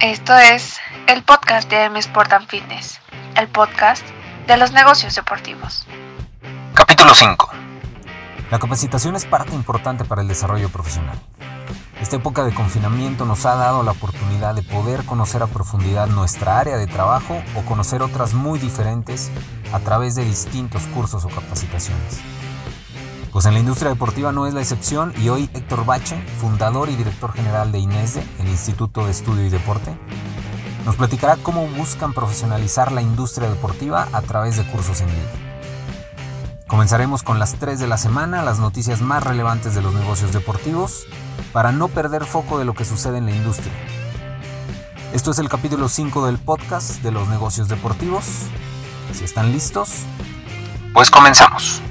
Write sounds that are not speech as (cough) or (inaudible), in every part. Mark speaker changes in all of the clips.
Speaker 1: Esto es el podcast de M Sport and Fitness, el podcast de los negocios deportivos.
Speaker 2: Capítulo 5.
Speaker 3: La capacitación es parte importante para el desarrollo profesional. Esta época de confinamiento nos ha dado la oportunidad de poder conocer a profundidad nuestra área de trabajo o conocer otras muy diferentes a través de distintos cursos o capacitaciones. Pues en la industria deportiva no es la excepción y hoy Héctor Bache, fundador y director general de INESDE, el Instituto de Estudio y Deporte, nos platicará cómo buscan profesionalizar la industria deportiva a través de cursos en línea. Comenzaremos con las 3 de la semana, las noticias más relevantes de los negocios deportivos, para no perder foco de lo que sucede en la industria. Esto es el capítulo 5 del podcast de los negocios deportivos. Si están listos,
Speaker 2: Pues comenzamos.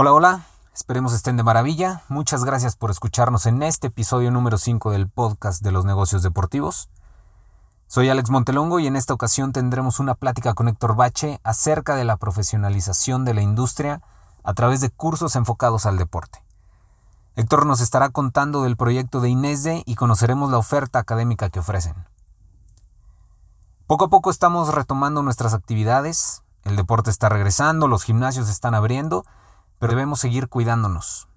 Speaker 3: Hola, hola, esperemos estén de maravilla. Muchas gracias por escucharnos en este episodio número 5 del podcast de los negocios deportivos. Soy Alex Montelongo y en esta ocasión tendremos una plática con Héctor Bache acerca de la profesionalización de la industria a través de cursos enfocados al deporte. Héctor nos estará contando del proyecto de INESDE y conoceremos la oferta académica que ofrecen. Poco a poco estamos retomando nuestras actividades, el deporte está regresando, los gimnasios están abriendo, pero debemos seguir cuidándonos.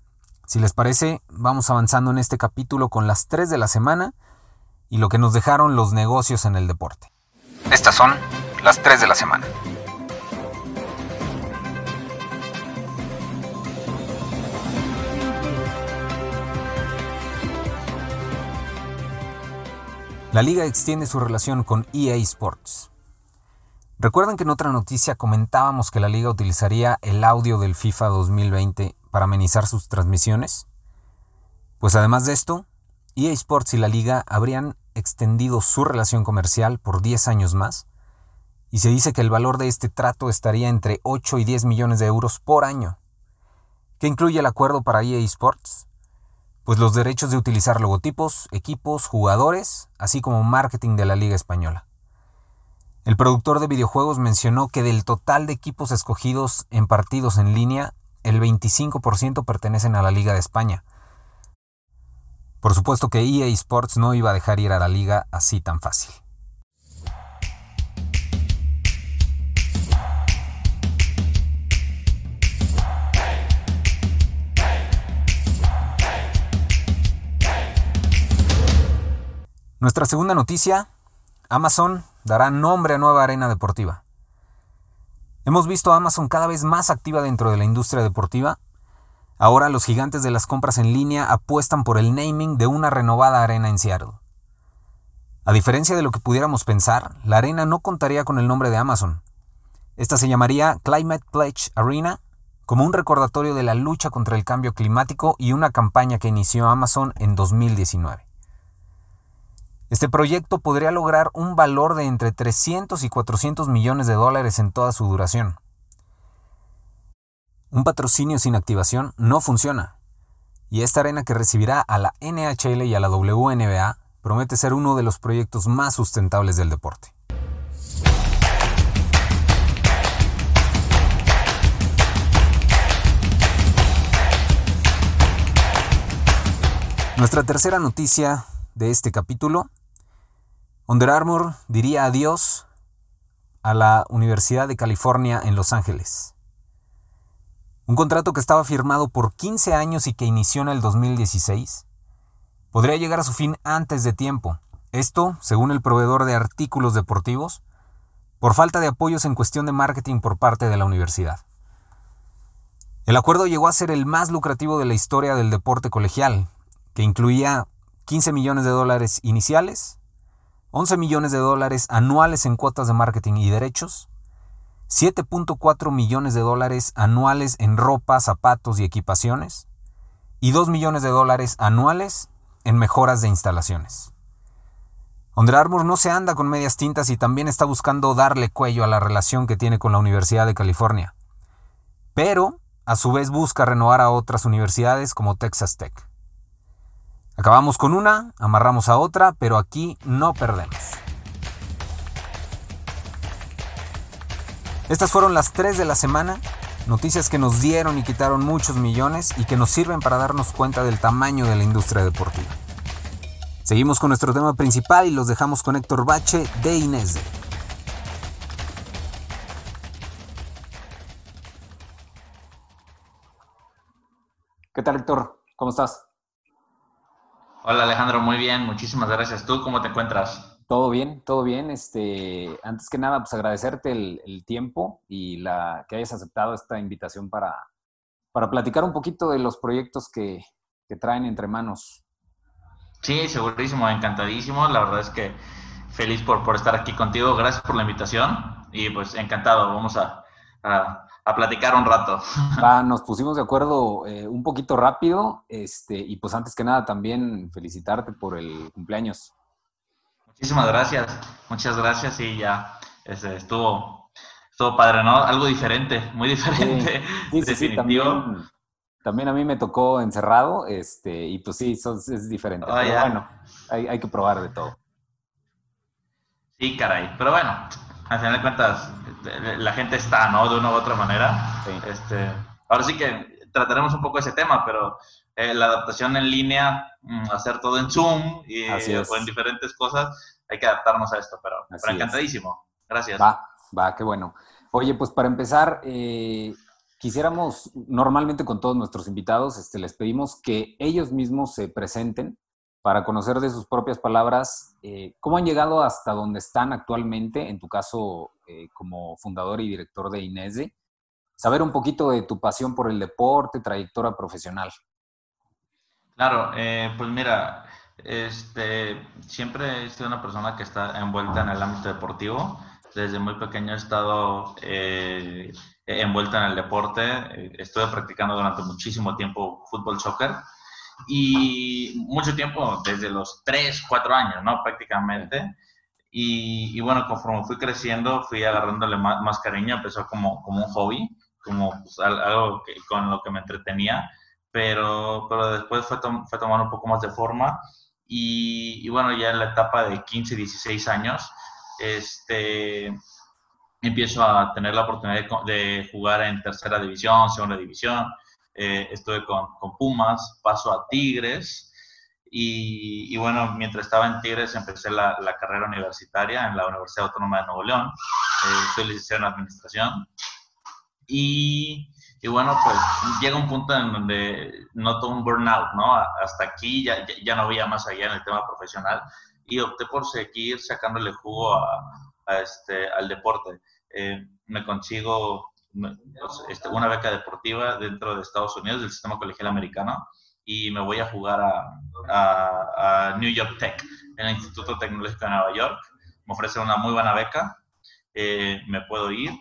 Speaker 3: Si les parece, vamos avanzando en este capítulo con las 3 de la semana y lo que nos dejaron los negocios en el deporte.
Speaker 2: Estas son las 3 de la semana.
Speaker 3: La liga extiende su relación con EA Sports. Recuerdan que en otra noticia comentábamos que la liga utilizaría el audio del FIFA 2020 para amenizar sus transmisiones? Pues además de esto, EA Sports y la liga habrían extendido su relación comercial por 10 años más, y se dice que el valor de este trato estaría entre 8 y 10 millones de euros por año. ¿Qué incluye el acuerdo para EA Sports? Pues los derechos de utilizar logotipos, equipos, jugadores, así como marketing de la Liga Española. El productor de videojuegos mencionó que del total de equipos escogidos en partidos en línea, el 25% pertenecen a la Liga de España. Por supuesto que EA Sports no iba a dejar ir a la liga así tan fácil. Nuestra segunda noticia, Amazon dará nombre a nueva arena deportiva. Hemos visto a Amazon cada vez más activa dentro de la industria deportiva. Ahora los gigantes de las compras en línea apuestan por el naming de una renovada arena en Seattle. A diferencia de lo que pudiéramos pensar, la arena no contaría con el nombre de Amazon. Esta se llamaría Climate Pledge Arena, como un recordatorio de la lucha contra el cambio climático y una campaña que inició Amazon en 2019. Este proyecto podría lograr un valor de entre 300 y 400 millones de dólares en toda su duración. Un patrocinio sin activación no funciona, y esta arena que recibirá a la NHL y a la WNBA promete ser uno de los proyectos más sustentables del deporte. Nuestra tercera noticia de este capítulo Under Armour diría adiós a la Universidad de California en Los Ángeles. Un contrato que estaba firmado por 15 años y que inició en el 2016 podría llegar a su fin antes de tiempo. Esto, según el proveedor de artículos deportivos, por falta de apoyos en cuestión de marketing por parte de la universidad. El acuerdo llegó a ser el más lucrativo de la historia del deporte colegial, que incluía 15 millones de dólares iniciales 11 millones de dólares anuales en cuotas de marketing y derechos, 7.4 millones de dólares anuales en ropa, zapatos y equipaciones, y 2 millones de dólares anuales en mejoras de instalaciones. Under Armour no se anda con medias tintas y también está buscando darle cuello a la relación que tiene con la Universidad de California. Pero, a su vez, busca renovar a otras universidades como Texas Tech. Acabamos con una, amarramos a otra, pero aquí no perdemos. Estas fueron las tres de la semana, noticias que nos dieron y quitaron muchos millones y que nos sirven para darnos cuenta del tamaño de la industria deportiva. Seguimos con nuestro tema principal y los dejamos con Héctor Bache de Inés. ¿Qué tal, Héctor? ¿Cómo estás?
Speaker 4: Hola Alejandro, muy bien, muchísimas gracias. ¿Tú cómo te encuentras?
Speaker 3: Todo bien, todo bien. Este, antes que nada, pues agradecerte el, tiempo y la que hayas aceptado esta invitación para, para platicar un poquito de los proyectos que, que traen entre manos.
Speaker 4: Sí, segurísimo, encantadísimo. La verdad es que feliz por, por estar aquí contigo. Gracias por la invitación y pues encantado. Vamos a, a platicar un rato. (laughs)
Speaker 3: nos pusimos de acuerdo eh, un poquito rápido, este, y pues antes que nada también felicitarte por el cumpleaños.
Speaker 4: Muchísimas gracias, muchas gracias y ya este, estuvo, estuvo padre, ¿no? Algo diferente, muy diferente.
Speaker 3: Sí, sí, sí, también, también, a mí me tocó encerrado, este, y pues sí, es diferente. Oh, pero bueno, hay, hay que probar de todo.
Speaker 4: Sí, caray, pero bueno, al final de cuentas, la gente está, ¿no? De una u otra manera. Este, ahora sí que trataremos un poco ese tema, pero eh, la adaptación en línea, mm, hacer todo en Zoom y, o en diferentes cosas, hay que adaptarnos a esto, pero, encantadísimo. Gracias.
Speaker 3: Va, va, qué bueno. Oye, pues para empezar, eh, quisiéramos, normalmente con todos nuestros invitados, este, les pedimos que ellos mismos se presenten para conocer de sus propias palabras eh, cómo han llegado hasta donde están actualmente, en tu caso eh, como fundador y director de INESE, saber un poquito de tu pasión por el deporte, trayectoria profesional.
Speaker 4: Claro, eh, pues mira, este, siempre he sido una persona que está envuelta en el ámbito deportivo. Desde muy pequeño he estado envuelta en el deporte. Estuve practicando durante muchísimo tiempo fútbol, soccer y mucho tiempo, desde los 3, 4 años, ¿no? Prácticamente. Y, bueno, conforme fui creciendo, fui agarrándole más, cariño, empezó como, como un hobby, como pues, algo con lo que me entretenía, pero, pero después fue, fue tomando un poco más de forma y, y, bueno, ya en la etapa de 15, 16 años, este, empiezo a tener la oportunidad de, de jugar en tercera división, segunda división, eh, estuve con, con, Pumas, paso a Tigres y, bueno, mientras estaba en Tigres empecé la, carrera universitaria en la Universidad Autónoma de Nuevo León, eh, soy licenciado en Administración y, y, bueno, pues llega un punto en donde noto un burnout, ¿no? Hasta aquí ya, ya, no había más allá en el tema profesional y opté por seguir sacándole jugo a este, al deporte. Eh, me consigo este, una beca deportiva dentro de Estados Unidos, del sistema colegial americano, y me voy a jugar a, New York Tech, en el Instituto Tecnológico de Nueva York. Me ofrecen una muy buena beca, eh, me puedo ir,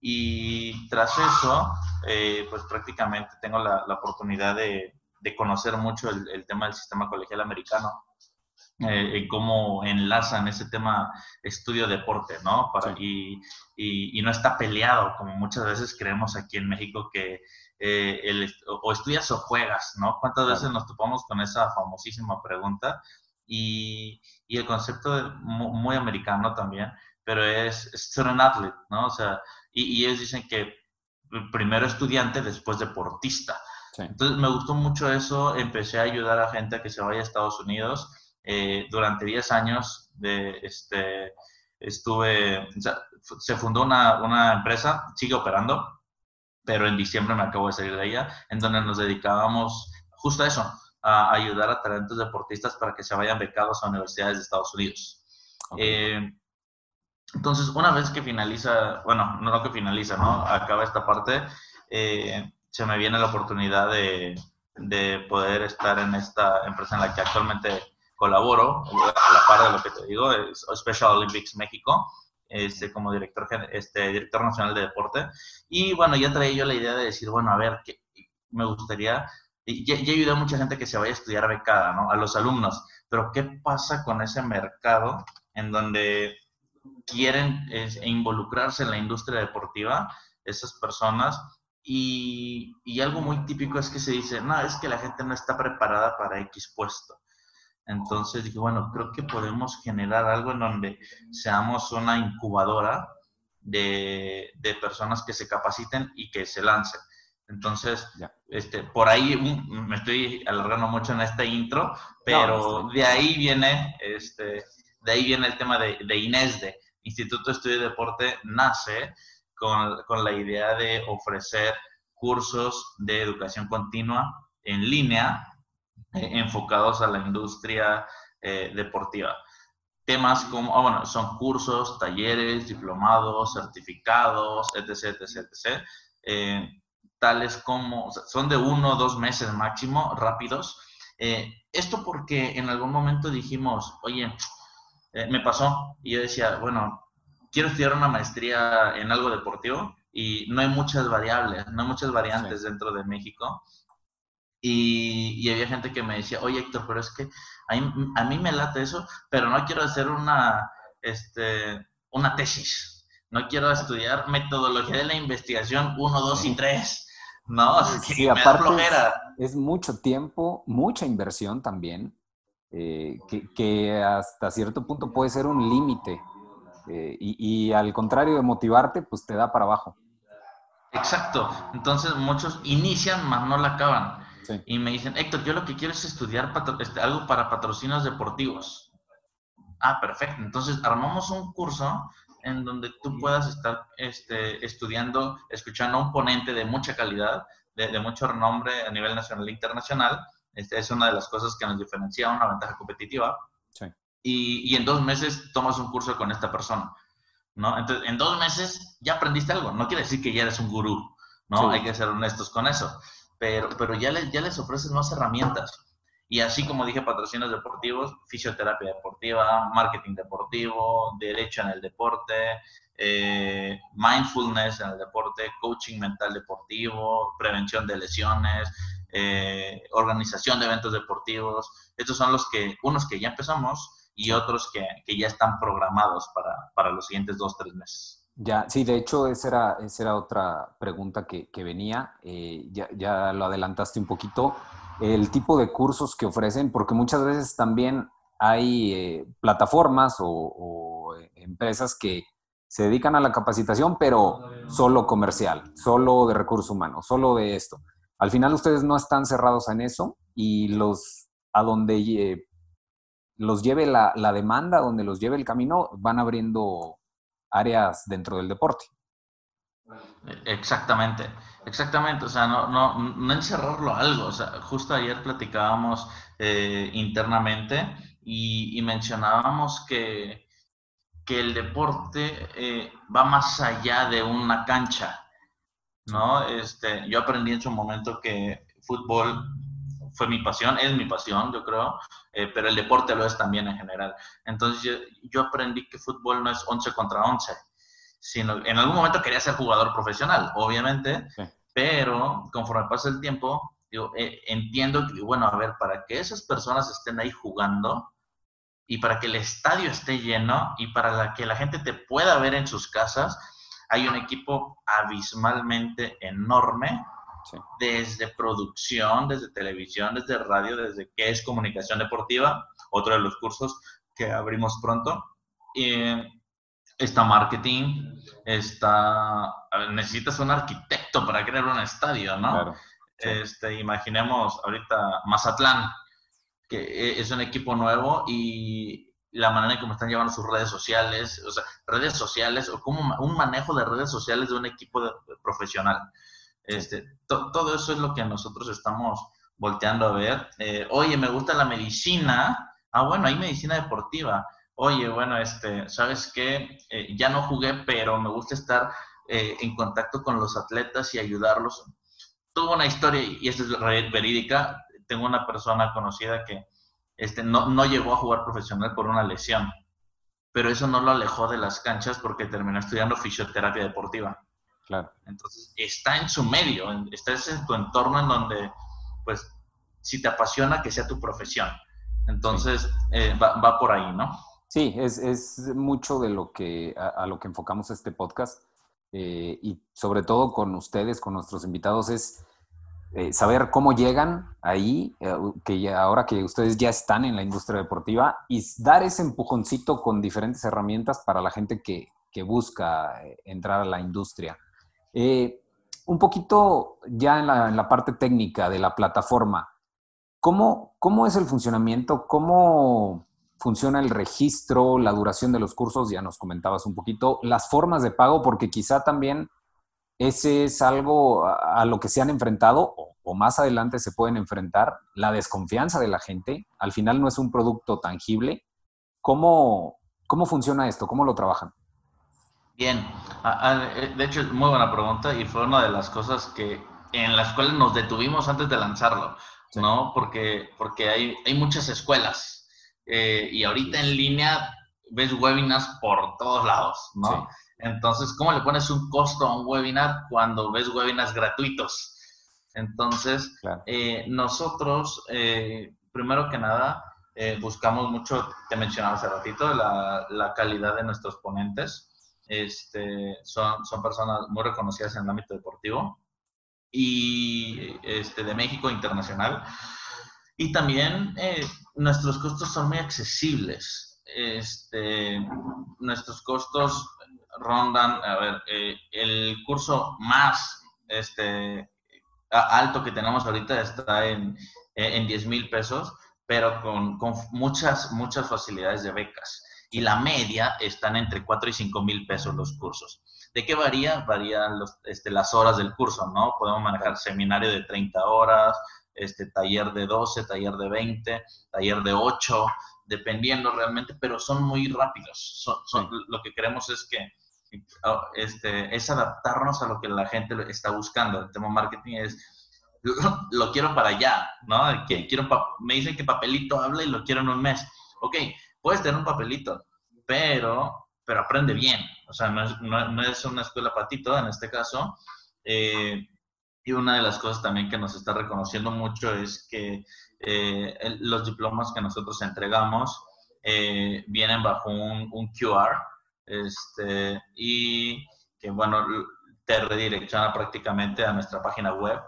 Speaker 4: y tras eso, eh, pues prácticamente tengo la, oportunidad de, conocer mucho el, tema del sistema colegial americano eh, cómo enlazan ese tema estudio-deporte, ¿no? Para, y, y, no está peleado, como muchas veces creemos aquí en México que eh, el, o estudias o juegas, ¿no? ¿Cuántas veces nos topamos con esa famosísima pregunta? Y, y el concepto muy, americano también, pero es student athlete, ¿no? O sea, y, ellos dicen que primero estudiante, después deportista. Entonces me gustó mucho eso, empecé a ayudar a gente a que se vaya a Estados Unidos eh, durante 10 años de, este, estuve, se fundó una, una, empresa, sigue operando, pero en diciembre me acabo de salir de ella, en donde nos dedicábamos justo a eso, a ayudar a talentos deportistas para que se vayan becados a universidades de Estados Unidos. Eh, entonces, una vez que finaliza, bueno, no que finaliza, ¿no? Acaba esta parte, eh, se me viene la oportunidad de, de poder estar en esta empresa en la que actualmente colaboro a la par de lo que te digo, es Special Olympics México, este, como director, este, director nacional de deporte. Y bueno, ya traía yo la idea de decir, bueno, a ver, que me gustaría, ya, ya ayudé a mucha gente que se vaya a estudiar becada, ¿no? A los alumnos, pero ¿qué pasa con ese mercado en donde quieren involucrarse en la industria deportiva, esas personas, y, y, algo muy típico es que se dice, no, es que la gente no está preparada para X puesto. Entonces dije, bueno, creo que podemos generar algo en donde seamos una incubadora de, de personas que se capaciten y que se lancen. Entonces, este, por ahí me estoy alargando mucho en esta intro, pero de ahí viene, este, de ahí viene el tema de, de INESDE. Instituto de Estudio y Deporte nace con, con la idea de ofrecer cursos de educación continua en línea eh, enfocados a la industria eh, deportiva. Temas como, ah, bueno, son cursos, talleres, diplomados, certificados, etc., etc., etc., eh, tales como, son de uno o dos meses máximo, rápidos. esto porque en algún momento dijimos, oye, me pasó, y yo decía, bueno, quiero estudiar una maestría en algo deportivo y no hay muchas variables, no hay muchas variantes dentro de México. Y, había gente que me decía, oye Héctor, pero es que a mí, me late eso, pero no quiero hacer una, este, una tesis. No quiero estudiar metodología de la investigación 1, 2 y 3. No,
Speaker 3: sí, (laughs) aparte Es, mucho tiempo, mucha inversión también, eh, que, hasta cierto punto puede ser un límite. Eh, y, y, al contrario de motivarte, pues te da para abajo.
Speaker 4: Exacto. Entonces muchos inician, mas no la acaban. Y me dicen, Héctor, yo lo que quiero es estudiar este, algo para patrocinios deportivos. Ah, perfecto. Entonces armamos un curso en donde tú puedas estar este, estudiando, escuchando a un ponente de mucha calidad, de, mucho renombre a nivel nacional e internacional. Este es una de las cosas que nos diferencia una ventaja competitiva. Y, y en dos meses tomas un curso con esta persona. ¿no? Entonces, en dos meses ya aprendiste algo. No quiere decir que ya eres un gurú, ¿no? Hay que ser honestos con eso pero, pero ya, les, ya les ofreces más herramientas. Y así como dije, patrocinios deportivos, fisioterapia deportiva, marketing deportivo, derecho en el deporte, eh, mindfulness en el deporte, coaching mental deportivo, prevención de lesiones, eh, organización de eventos deportivos. Estos son los que, unos que ya empezamos y otros que, que ya están programados para, para los siguientes dos, tres meses.
Speaker 3: Ya, sí, de hecho, esa era, esa era otra pregunta que, venía. Eh, ya, lo adelantaste un poquito. El tipo de cursos que ofrecen, porque muchas veces también hay eh, plataformas o, eh, empresas que se dedican a la capacitación, pero solo comercial, solo de recursos humanos, solo de esto. Al final ustedes no están cerrados en eso y los a donde los lleve la, la demanda, donde los lleve el camino, van abriendo áreas dentro del deporte.
Speaker 4: Exactamente, exactamente, o sea, no, no, no encerrarlo a algo, o sea, justo ayer platicábamos eh, internamente y, mencionábamos que, que, el deporte eh, va más allá de una cancha, ¿no? Este, yo aprendí en su momento que fútbol fue mi pasión, es mi pasión, yo creo, eh, pero el deporte lo es también en general. Entonces yo, aprendí que fútbol no es 11 contra 11, sino en algún momento quería ser jugador profesional, obviamente, pero conforme pasa el tiempo, yo eh, entiendo que, bueno, a ver, para que esas personas estén ahí jugando y para que el estadio esté lleno y para que la gente te pueda ver en sus casas, hay un equipo abismalmente enorme desde producción, desde televisión, desde radio, desde qué es comunicación deportiva, otro de los cursos que abrimos pronto. está marketing, está, necesitas un arquitecto para crear un estadio, ¿no? este, imaginemos ahorita Mazatlán, que e, es un equipo nuevo y la manera en cómo están llevando sus redes sociales, o sea, redes sociales o como un manejo de redes sociales de un equipo profesional. Este, todo eso es lo que nosotros estamos volteando a ver. Eh, oye, me gusta la medicina. Ah, bueno, hay medicina deportiva. Oye, bueno, este, ¿sabes qué? Eh, ya no jugué, pero me gusta estar eh, en contacto con los atletas y ayudarlos. Tuvo una historia, y esta es verídica. Tengo una persona conocida que este, no, no llegó a jugar profesional por una lesión, pero eso no lo alejó de las canchas porque terminó estudiando fisioterapia deportiva. Entonces, está en su medio, está en tu entorno en donde, pues, si te apasiona, que sea tu profesión. Entonces, eh, va, por ahí, ¿no?
Speaker 3: Sí, es, mucho de lo que, a, lo que enfocamos este podcast. Eh, y sobre todo con ustedes, con nuestros invitados, es eh, saber cómo llegan ahí, que ahora que ustedes ya están en la industria deportiva, y dar ese empujoncito con diferentes herramientas para la gente que, que busca entrar a la industria. Eh, un poquito ya en la, parte técnica de la plataforma, ¿cómo, ¿cómo es el funcionamiento? ¿Cómo funciona el registro, la duración de los cursos? Ya nos comentabas un poquito, las formas de pago, porque quizá también ese es algo a, lo que se han enfrentado o, más adelante se pueden enfrentar, la desconfianza de la gente. Al final no es un producto tangible. ¿Cómo, cómo funciona esto? ¿Cómo lo trabajan?
Speaker 4: Bien, eh, de hecho es muy buena pregunta y fue una de las cosas que en las cuales nos detuvimos antes de lanzarlo, ¿no? Porque, porque hay, hay muchas escuelas eh, y ahorita en línea ves webinars por todos lados, ¿no? Entonces, ¿cómo le pones un costo a un webinar cuando ves webinars gratuitos? Entonces, eh, nosotros, primero que nada, buscamos mucho, te mencionaba hace ratito, la, la calidad de nuestros ponentes. Este, son, son personas muy reconocidas en el ámbito deportivo y este, de México internacional. Y también eh, nuestros costos son muy accesibles. Este, nuestros costos rondan, a ver, eh, el curso más alto que tenemos ahorita está en, en 10 mil pesos, pero con, con, muchas, muchas facilidades de becas y la media están entre 4 y 5 mil pesos los cursos. ¿De qué varía? Varían los, este, las horas del curso, ¿no? Podemos manejar seminario de 30 horas, este, taller de 12, taller de 20, taller de 8, dependiendo realmente, pero son muy rápidos. Son, Lo que queremos es que este, es adaptarnos a lo que la gente está buscando. El tema marketing es, lo, quiero para allá, ¿no? Que quiero me dicen que papelito habla y lo quiero en un mes. Ok, puedes tener un papelito, pero, pero aprende bien. O sea, no es, no, es una escuela patito en este caso. Eh, y una de las cosas también que nos está reconociendo mucho es que eh, los diplomas que nosotros entregamos eh, vienen bajo un, un, QR este, y que, bueno, te redirecciona prácticamente a nuestra página web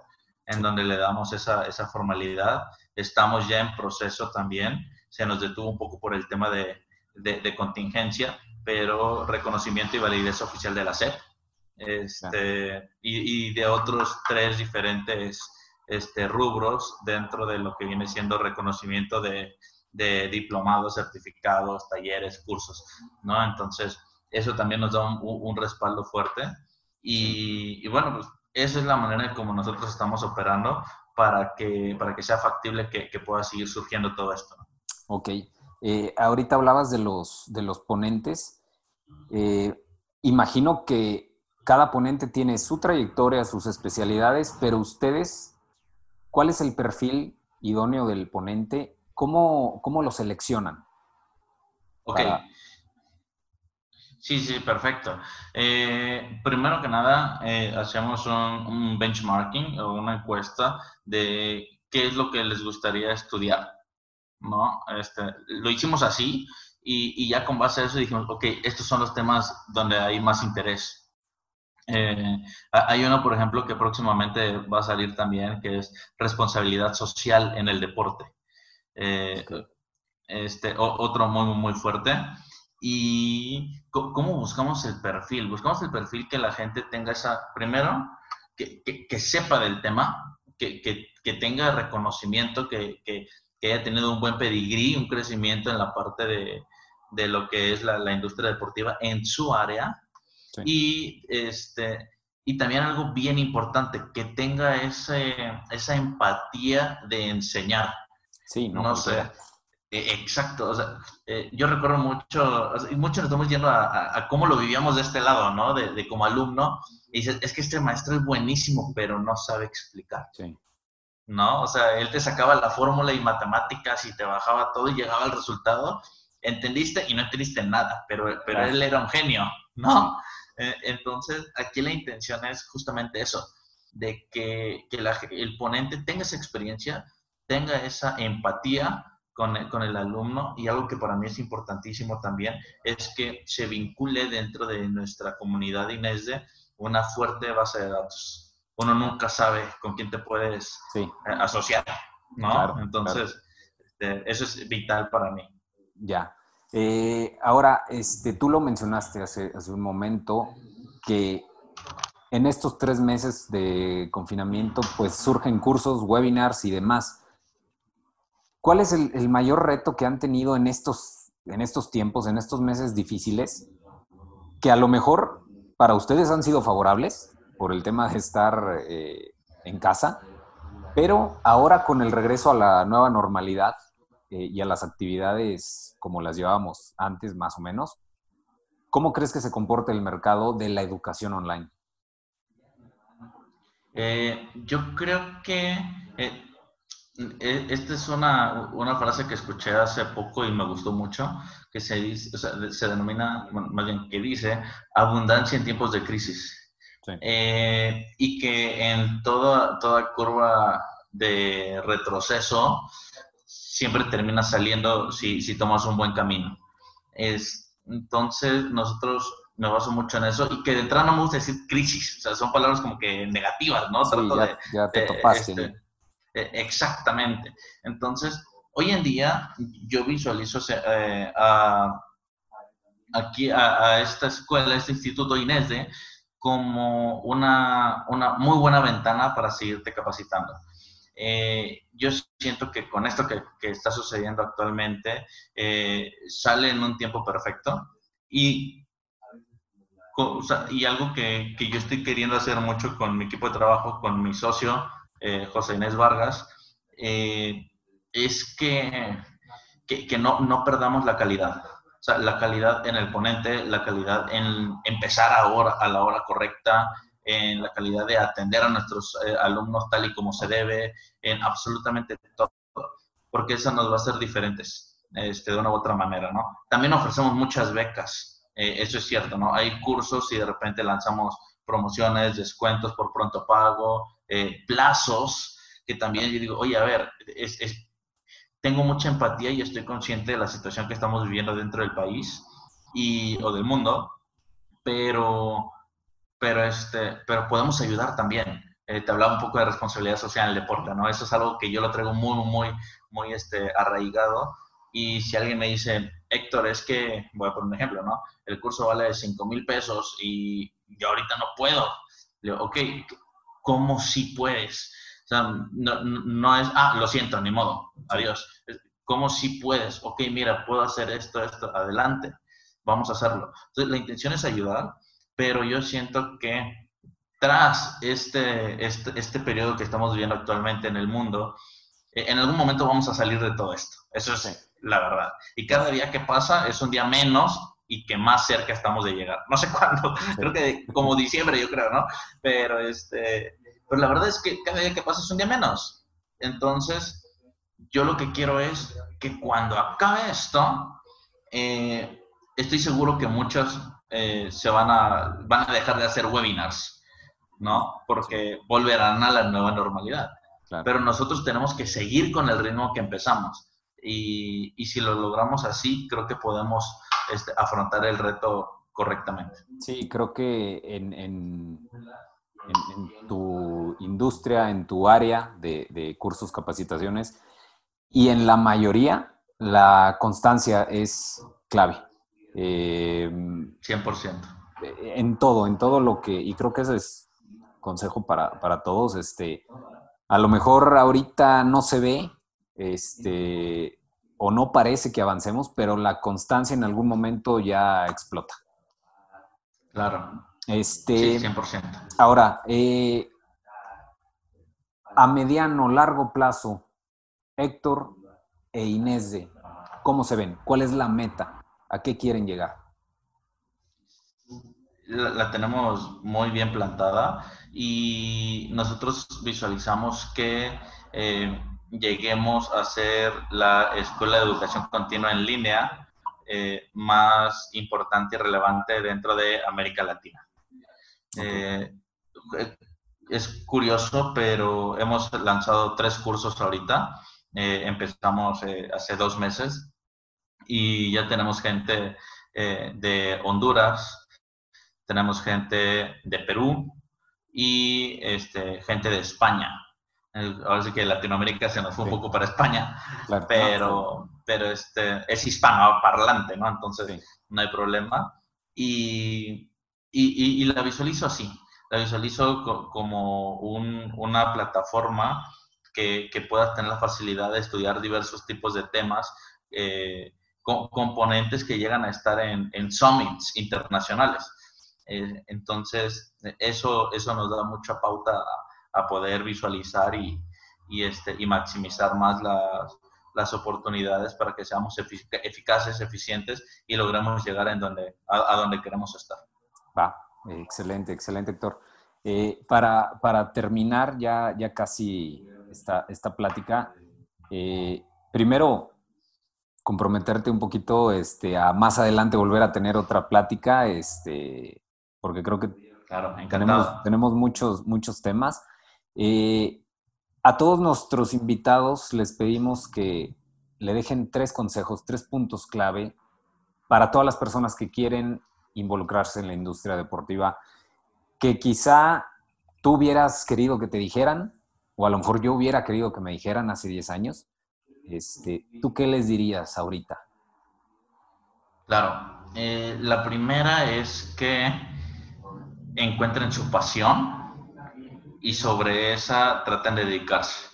Speaker 4: en donde le damos esa, esa formalidad. Estamos ya en proceso también se nos detuvo un poco por el tema de, de, contingencia, pero reconocimiento y validez oficial de la SEP este, y, y, de otros tres diferentes este, rubros dentro de lo que viene siendo reconocimiento de, de diplomados, certificados, talleres, cursos, ¿no? Entonces, eso también nos da un, un respaldo fuerte y, y, bueno, pues esa es la manera en como nosotros estamos operando para que, para que sea factible que, que pueda seguir surgiendo todo esto.
Speaker 3: Ok. Eh, ahorita hablabas de los, de los ponentes. Eh, imagino que cada ponente tiene su trayectoria, sus especialidades, pero ustedes, ¿cuál es el perfil idóneo del ponente? ¿Cómo, cómo lo seleccionan?
Speaker 4: Ok. Sí, sí, perfecto. Eh, primero que nada, hacemos un, un benchmarking o una encuesta de qué es lo que les gustaría estudiar. ¿No? Este, lo hicimos así y, y, ya con base a eso dijimos, ok, estos son los temas donde hay más interés. Eh, hay uno, por ejemplo, que próximamente va a salir también, que es responsabilidad social en el deporte. Eh, este, otro muy, muy fuerte. ¿Y cómo buscamos el perfil? Buscamos el perfil que la gente tenga esa, primero, que, que, que sepa del tema, que, que tenga reconocimiento, que, que haya tenido un buen pedigrí, un crecimiento en la parte de, de lo que es la, la, industria deportiva en su área. Y, este, y también algo bien importante, que tenga ese, esa empatía de enseñar.
Speaker 3: Sí, no,
Speaker 4: no sé. E, exacto, o sea, eh, yo recuerdo mucho, y mucho nos estamos yendo a, a, cómo lo vivíamos de este lado, ¿no? De, de, como alumno, y dices, es que este maestro es buenísimo, pero no sabe explicar.
Speaker 3: Sí.
Speaker 4: ¿No? O sea, él te sacaba la fórmula y matemáticas y te bajaba todo y llegaba al resultado. Entendiste y no entendiste nada, pero, pero él era un genio, ¿no? Eh, entonces, aquí la intención es justamente eso, de que, que la, el ponente tenga esa experiencia, tenga esa empatía con el, con el alumno y algo que para mí es importantísimo también es que se vincule dentro de nuestra comunidad INESDE una fuerte base de datos uno nunca sabe con quién te puedes eh, asociar, ¿no? Entonces, este, eso es vital para mí.
Speaker 3: Ya. Eh, ahora, este, tú lo mencionaste hace, hace un momento, que en estos tres meses de confinamiento, pues surgen cursos, webinars y demás. ¿Cuál es el, mayor reto que han tenido en estos, en estos tiempos, en estos meses difíciles, que a lo mejor para ustedes han sido favorables por el tema de estar eh, en casa, pero ahora con el regreso a la nueva normalidad eh, y a las actividades como las llevábamos antes, más o menos, ¿cómo crees que se comporta el mercado de la educación online?
Speaker 4: Eh, yo creo que esta es una, una, frase que escuché hace poco y me gustó mucho, que se, dice, o sea, se denomina, más bien, que dice abundancia en tiempos de crisis. Eh, y que en toda, toda curva de retroceso siempre termina saliendo si, si tomas un buen camino. Es, entonces, nosotros me baso mucho en eso y que de entrada no me gusta decir crisis, o sea, son palabras como que negativas, ¿no?
Speaker 3: ya, te topaste.
Speaker 4: Este, eh, exactamente. Entonces, hoy en día yo visualizo eh, a, aquí a, esta escuela, a este instituto INESDE, como una, una muy buena ventana para seguirte capacitando. Eh, yo siento que con esto que, que está sucediendo actualmente, sale en un tiempo perfecto y y algo que, que, yo estoy queriendo hacer mucho con mi equipo de trabajo, con mi socio, eh, José Inés Vargas, eh, es que, que, que, no, no perdamos la calidad. O sea, la calidad en el ponente, la calidad en empezar ahora, a la hora correcta, en la calidad de atender a nuestros eh, alumnos tal y como se debe, en absolutamente todo, porque eso nos va a hacer diferentes este, de una u otra manera, ¿no? También ofrecemos muchas becas, eh, eso es cierto, ¿no? Hay cursos y de repente lanzamos promociones, descuentos por pronto pago, eh, plazos, que también yo digo, oye, a ver, tengo mucha empatía y estoy consciente de la situación que estamos viviendo dentro del país y, o del mundo, pero, pero, este, pero podemos ayudar también. Eh, te hablaba un poco de responsabilidad social en el deporte, ¿no? Eso es algo que yo lo traigo muy, muy, muy este, arraigado y si alguien me dice, Héctor, es que, voy a poner un ejemplo, ¿no? El curso vale 5 mil pesos y yo ahorita no puedo. Le digo, ok, ¿cómo si puedes? O sea, no, no, es, ah, lo siento, ni modo, adiós. ¿Cómo si puedes? Ok, mira, puedo hacer esto, esto, adelante, vamos a hacerlo. Entonces, la intención es ayudar, pero yo siento que tras este, este, este periodo que estamos viviendo actualmente en el mundo, eh, en algún momento vamos a salir de todo esto. Eso es la verdad. Y cada día que pasa es un día menos y que más cerca estamos de llegar. No sé (laughs) cuándo, creo que como diciembre, yo creo, ¿no? Pero, este, pero la verdad es que cada día que pasa es un día menos. Entonces, yo lo que quiero es que cuando acabe esto, eh, estoy seguro que muchos eh, se van a, van a dejar de hacer webinars, ¿no? Porque volverán a la nueva normalidad. Pero nosotros tenemos que seguir con el ritmo que empezamos. Y, y si lo logramos así, creo que podemos este, afrontar el reto correctamente.
Speaker 3: Sí, creo que en, en, en, tu industria, en tu área de, de, cursos, capacitaciones, y en la mayoría, la constancia es clave.
Speaker 4: Eh, 100%.
Speaker 3: En todo, en todo lo que, y creo que ese es consejo para, para todos, este, a lo mejor ahorita no se ve, este, o no parece que avancemos, pero la constancia en algún momento ya explota.
Speaker 4: Claro.
Speaker 3: Este,
Speaker 4: sí, 100%.
Speaker 3: Ahora, eh, a mediano, largo plazo, Héctor e Inés de, ¿cómo se ven? ¿Cuál es la meta? ¿A qué quieren llegar?
Speaker 4: la, tenemos muy bien plantada y nosotros visualizamos que eh, lleguemos a ser la escuela de educación continua en línea eh, más importante y relevante dentro de América Latina. Eh, es curioso, pero hemos lanzado tres cursos ahorita. empezamos hace dos meses y ya tenemos gente de Honduras, tenemos gente de Perú y este, gente de España. Ahora sí que Latinoamérica se nos fue un poco para España, pero, pero este, es hispanoparlante, ¿no? Entonces no hay problema. Y, y, y, la visualizo así. la visualizo como una plataforma que, que puedas tener la facilidad de estudiar diversos tipos de temas, eh, componentes que llegan a estar en, en summits internacionales. Eh, entonces, eso, eso nos da mucha pauta a, a poder visualizar y, y, este, y maximizar más las, las oportunidades para que seamos eficaces, eficientes y logremos llegar en donde, a, donde queremos estar.
Speaker 3: Va, excelente, excelente, Héctor. Eh, para, para, terminar ya, ya casi esta, esta plática, eh, primero comprometerte un poquito este, a más adelante volver a tener otra plática, este, porque creo que
Speaker 4: claro,
Speaker 3: tenemos, tenemos muchos, muchos temas. Eh, a todos nuestros invitados les pedimos que le dejen tres consejos, tres puntos clave para todas las personas que quieren involucrarse en la industria deportiva, que quizá tú hubieras querido que te dijeran, o a lo mejor yo hubiera querido que me dijeran hace 10 años. Este, ¿Tú qué les dirías ahorita?
Speaker 4: Claro, eh, la primera es que encuentren su pasión y sobre esa traten de dedicarse.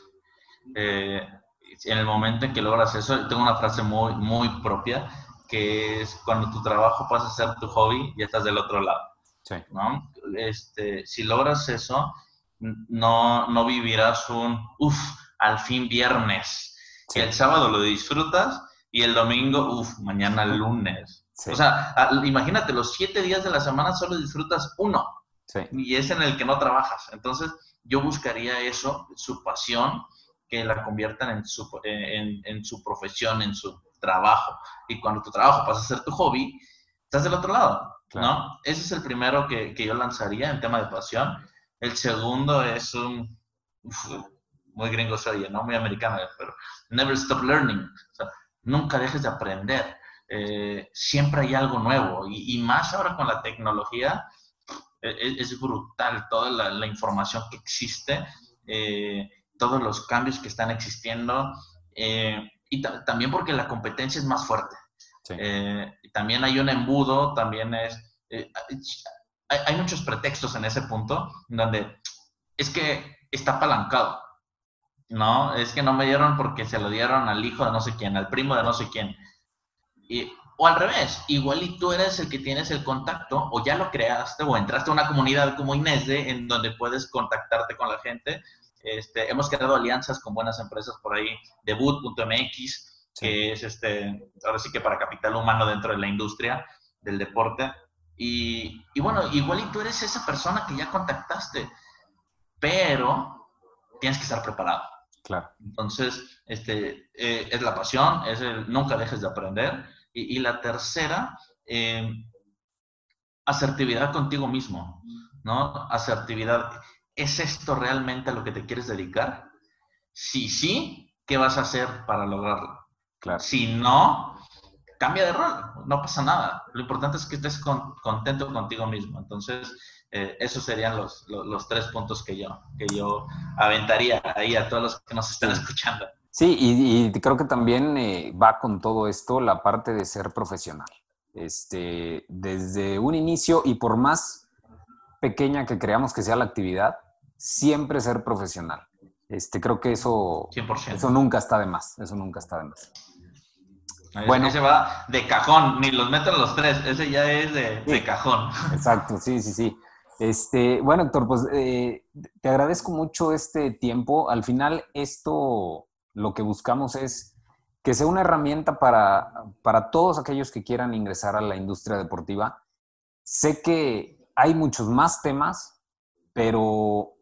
Speaker 4: Eh, en el momento en que logras eso, tengo una frase muy, muy propia, que es cuando tu trabajo pasa a ser tu hobby, y estás del otro lado.
Speaker 3: Sí.
Speaker 4: ¿no? Este, si logras eso, no, no vivirás un, uff, al fin viernes. Sí. El sábado lo disfrutas y el domingo, uff, mañana lunes. Sí. O sea, imagínate, los siete días de la semana solo disfrutas uno. Y es en el que no trabajas. Entonces, yo buscaría eso, su pasión, que la conviertan en su, en, en su profesión, en su trabajo. Y cuando tu trabajo pasa a ser tu hobby, estás del otro lado, claro. ¿no? Ese es el primero que, que, yo lanzaría en tema de pasión. El segundo es un, uf, muy gringo soy, ¿no? Muy americano, pero never stop learning. O sea, nunca dejes de aprender. Eh, siempre hay algo nuevo. Y, y, más ahora con la tecnología, es, es brutal toda la, la, información que existe, eh, todos los cambios que están existiendo, eh, y también porque la competencia es más fuerte.
Speaker 3: Sí.
Speaker 4: Eh, también hay un embudo, también es... Hay, hay, muchos pretextos en ese punto, donde es que está apalancado, ¿no? Es que no me dieron porque se lo dieron al hijo de no sé quién, al primo de no sé quién. Y, o al revés, igual y tú eres el que tienes el contacto, o ya lo creaste, o entraste a una comunidad como Inésde, en donde puedes contactarte con la gente. Este, hemos creado alianzas con buenas empresas por ahí, debut.mx, sí. que es este, ahora sí que para capital humano dentro de la industria del deporte. Y, y bueno, igual y tú eres esa persona que ya contactaste, pero tienes que estar preparado.
Speaker 3: Claro.
Speaker 4: Entonces, este, eh, es la pasión, es el nunca dejes de aprender y, y la tercera, eh, asertividad contigo mismo, ¿no? Asertividad. ¿Es esto realmente a lo que te quieres dedicar? Si sí, ¿qué vas a hacer para lograrlo?
Speaker 3: Claro.
Speaker 4: Si no, cambia de rol, no pasa nada. Lo importante es que estés con, contento contigo mismo. Entonces, eh, esos serían los, los, los, tres puntos que yo, que yo aventaría ahí a todos los que nos están escuchando.
Speaker 3: Sí, y, y creo que también eh, va con todo esto la parte de ser profesional. Este, desde un inicio y por más pequeña que creamos que sea la actividad, siempre ser profesional. Este, creo que eso,
Speaker 4: 100%.
Speaker 3: eso nunca está de más. Eso nunca está de más.
Speaker 4: Bueno, ese va de cajón, ni los meten los tres, ese ya es de, sí, de cajón.
Speaker 3: Exacto, sí, sí, sí. Este, bueno, Héctor, pues eh, te agradezco mucho este tiempo. Al final, esto lo que buscamos es que sea una herramienta para, para todos aquellos que quieran ingresar a la industria deportiva. Sé que hay muchos más temas, pero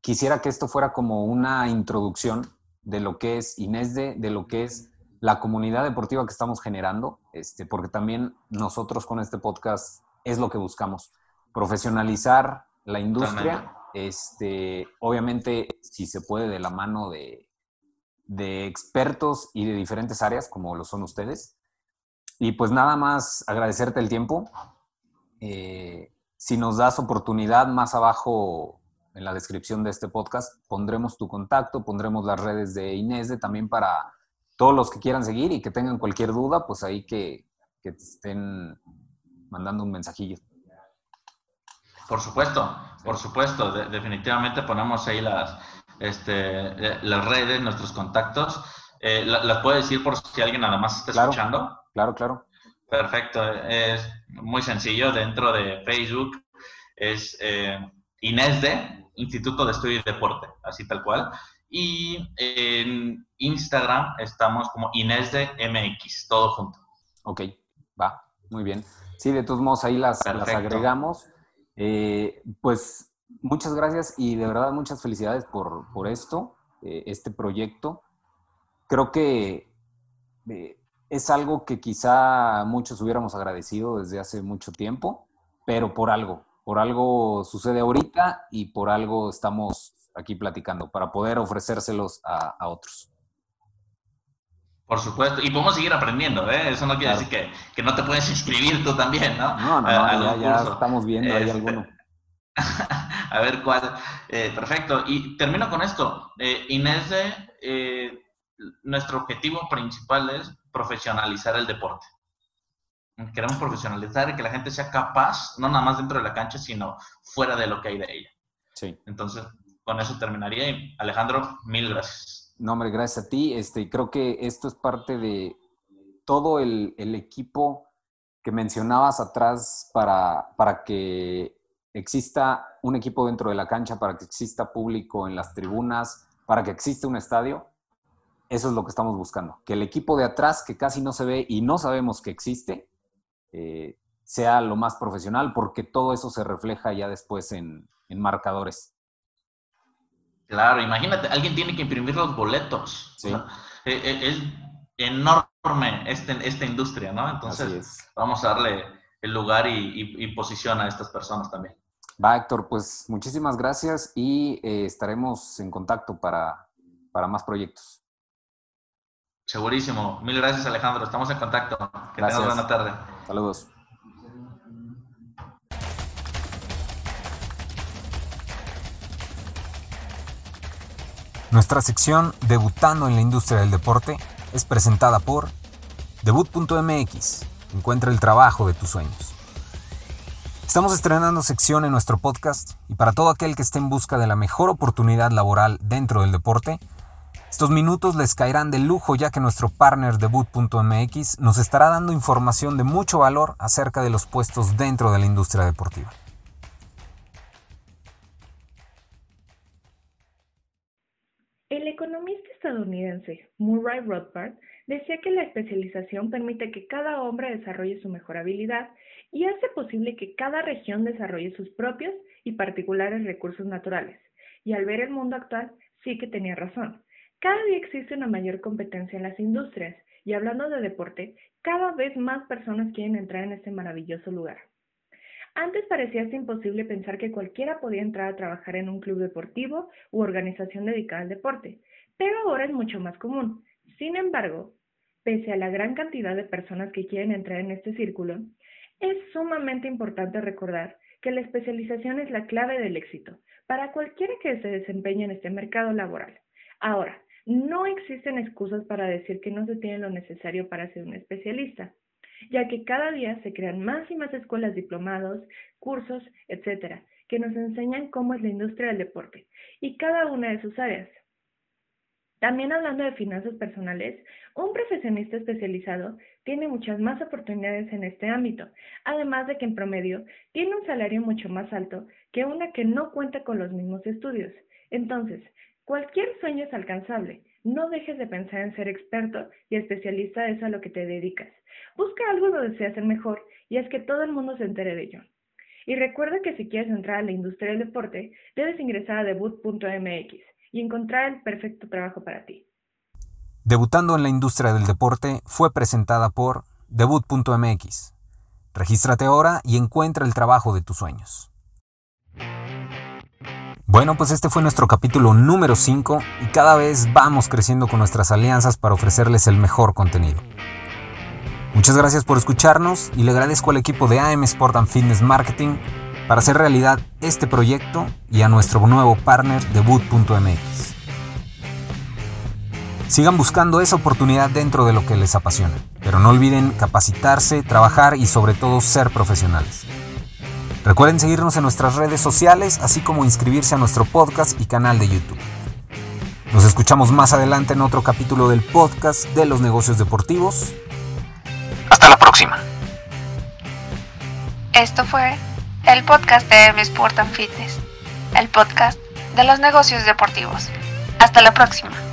Speaker 3: quisiera que esto fuera como una introducción de lo que es Inésde, de lo que es la comunidad deportiva que estamos generando, este, porque también nosotros con este podcast es lo que buscamos, profesionalizar la industria, este, obviamente si se puede de la mano de, de expertos y de diferentes áreas como lo son ustedes. Y pues nada más agradecerte el tiempo. Eh, si nos das oportunidad, más abajo en la descripción de este podcast pondremos tu contacto, pondremos las redes de Inés de también para todos los que quieran seguir y que tengan cualquier duda, pues ahí que, que te estén mandando un mensajillo.
Speaker 4: Por supuesto, por supuesto. definitivamente ponemos ahí las, este, las redes, nuestros contactos. Eh, ¿Las puedo decir por si alguien nada más está escuchando?
Speaker 3: Claro, claro.
Speaker 4: Perfecto. Es muy sencillo. Dentro de Facebook es eh, INESDE, Instituto de Estudio y Deporte, así tal cual. Y en Instagram estamos como INESDE MX, todo junto.
Speaker 3: Ok, va, muy bien. Sí, de todos modos ahí las, agregamos. Eh, pues muchas gracias y de verdad muchas felicidades por, por esto, eh, este proyecto. Creo que eh, es algo que quizá muchos hubiéramos agradecido desde hace mucho tiempo, pero por algo, por algo sucede ahorita y por algo estamos aquí platicando, para poder ofrecérselos a, otros.
Speaker 4: Por supuesto, y podemos seguir aprendiendo, ¿eh? Eso no quiere decir que, que, no te puedes inscribir tú también, ¿no?
Speaker 3: No, no, no ya, estamos viendo ahí este, alguno. (laughs)
Speaker 4: a ver cuál. Eh, perfecto, y termino con esto. Eh, Inés, eh, nuestro objetivo principal es profesionalizar el deporte queremos profesionalizar y que la gente sea capaz, no nada más dentro de la cancha, sino fuera de lo que hay de ella.
Speaker 3: Sí.
Speaker 4: Entonces, con eso terminaría. Y Alejandro, mil gracias.
Speaker 3: No, hombre, gracias a ti. Este, creo que esto es parte de todo el, equipo que mencionabas atrás para, para que exista un equipo dentro de la cancha, para que exista público en las tribunas, para que exista un estadio. Eso es lo que estamos buscando. Que el equipo de atrás, que casi no se ve y no sabemos que existe, eh, sea lo más profesional, porque todo eso se refleja ya después en, marcadores.
Speaker 4: Claro, imagínate, alguien tiene que imprimir los boletos. Eh, eh, es enorme este, esta industria, ¿no? Entonces, vamos a darle el lugar y, posición a estas personas también.
Speaker 3: Va, Héctor, pues muchísimas gracias y estaremos en contacto para, para más proyectos.
Speaker 4: Segurísimo. Mil gracias, Alejandro. Estamos en contacto. Que tengas buena tarde.
Speaker 3: Saludos.
Speaker 5: Nuestra sección Debutando en la industria del deporte es presentada por Debut.mx. Encuentra el trabajo de tus sueños. Estamos estrenando sección en nuestro podcast y para todo aquel que esté en busca de la mejor oportunidad laboral dentro del deporte, estos minutos les caerán de lujo ya que nuestro partner debut.mx nos estará dando información de mucho valor acerca de los puestos dentro de la industria deportiva.
Speaker 6: El economista estadounidense Murray Rothbard decía que la especialización permite que cada hombre desarrolle su mejor habilidad y hace posible que cada región desarrolle sus propios y particulares recursos naturales. Y al ver el mundo actual, sí que tenía razón. Cada día existe una mayor competencia en las industrias y hablando de deporte, cada vez más personas quieren entrar en este maravilloso lugar. Antes parecía imposible pensar que cualquiera podía entrar a trabajar en un club deportivo u organización dedicada al deporte, pero ahora es mucho más común. Sin embargo, pese a la gran cantidad de personas que quieren entrar en este círculo, es sumamente importante recordar que la especialización es la clave del éxito para cualquiera que se desempeñe en este mercado laboral. Ahora, no existen excusas para decir que no se tiene lo necesario para ser un especialista, ya que cada día se crean más y más escuelas diplomados, cursos, etcétera, que nos enseñan cómo es la industria del deporte y cada una de sus áreas. También hablando de finanzas personales, un profesionista especializado tiene muchas más oportunidades en este ámbito, además de que en promedio tiene un salario mucho más alto que una que no cuenta con los mismos estudios. Entonces, Cualquier sueño es alcanzable. No dejes de pensar en ser experto y especialista es a lo que te dedicas. Busca algo donde seas el mejor y es que todo el mundo se entere de ello. Y recuerda que si quieres entrar a la industria del deporte, debes ingresar a debut.mx y encontrar el perfecto trabajo para ti.
Speaker 5: Debutando en la industria del deporte fue presentada por debut.mx. Regístrate ahora y encuentra el trabajo de tus sueños. Bueno, pues este fue nuestro capítulo número 5 y cada vez vamos creciendo con nuestras alianzas para ofrecerles el mejor contenido. Muchas gracias por escucharnos y le agradezco al equipo de AM Sport and Fitness Marketing para hacer realidad este proyecto y a nuestro nuevo partner debut.mx. Sigan buscando esa oportunidad dentro de lo que les apasiona, pero no olviden capacitarse, trabajar y sobre todo ser profesionales.
Speaker 3: Recuerden seguirnos en nuestras redes sociales, así como inscribirse a nuestro podcast y canal de YouTube. Nos escuchamos más adelante en otro capítulo del podcast de los negocios deportivos.
Speaker 7: Hasta la próxima.
Speaker 1: Esto fue el podcast de M Sport and Fitness, el podcast de los negocios deportivos. Hasta la próxima.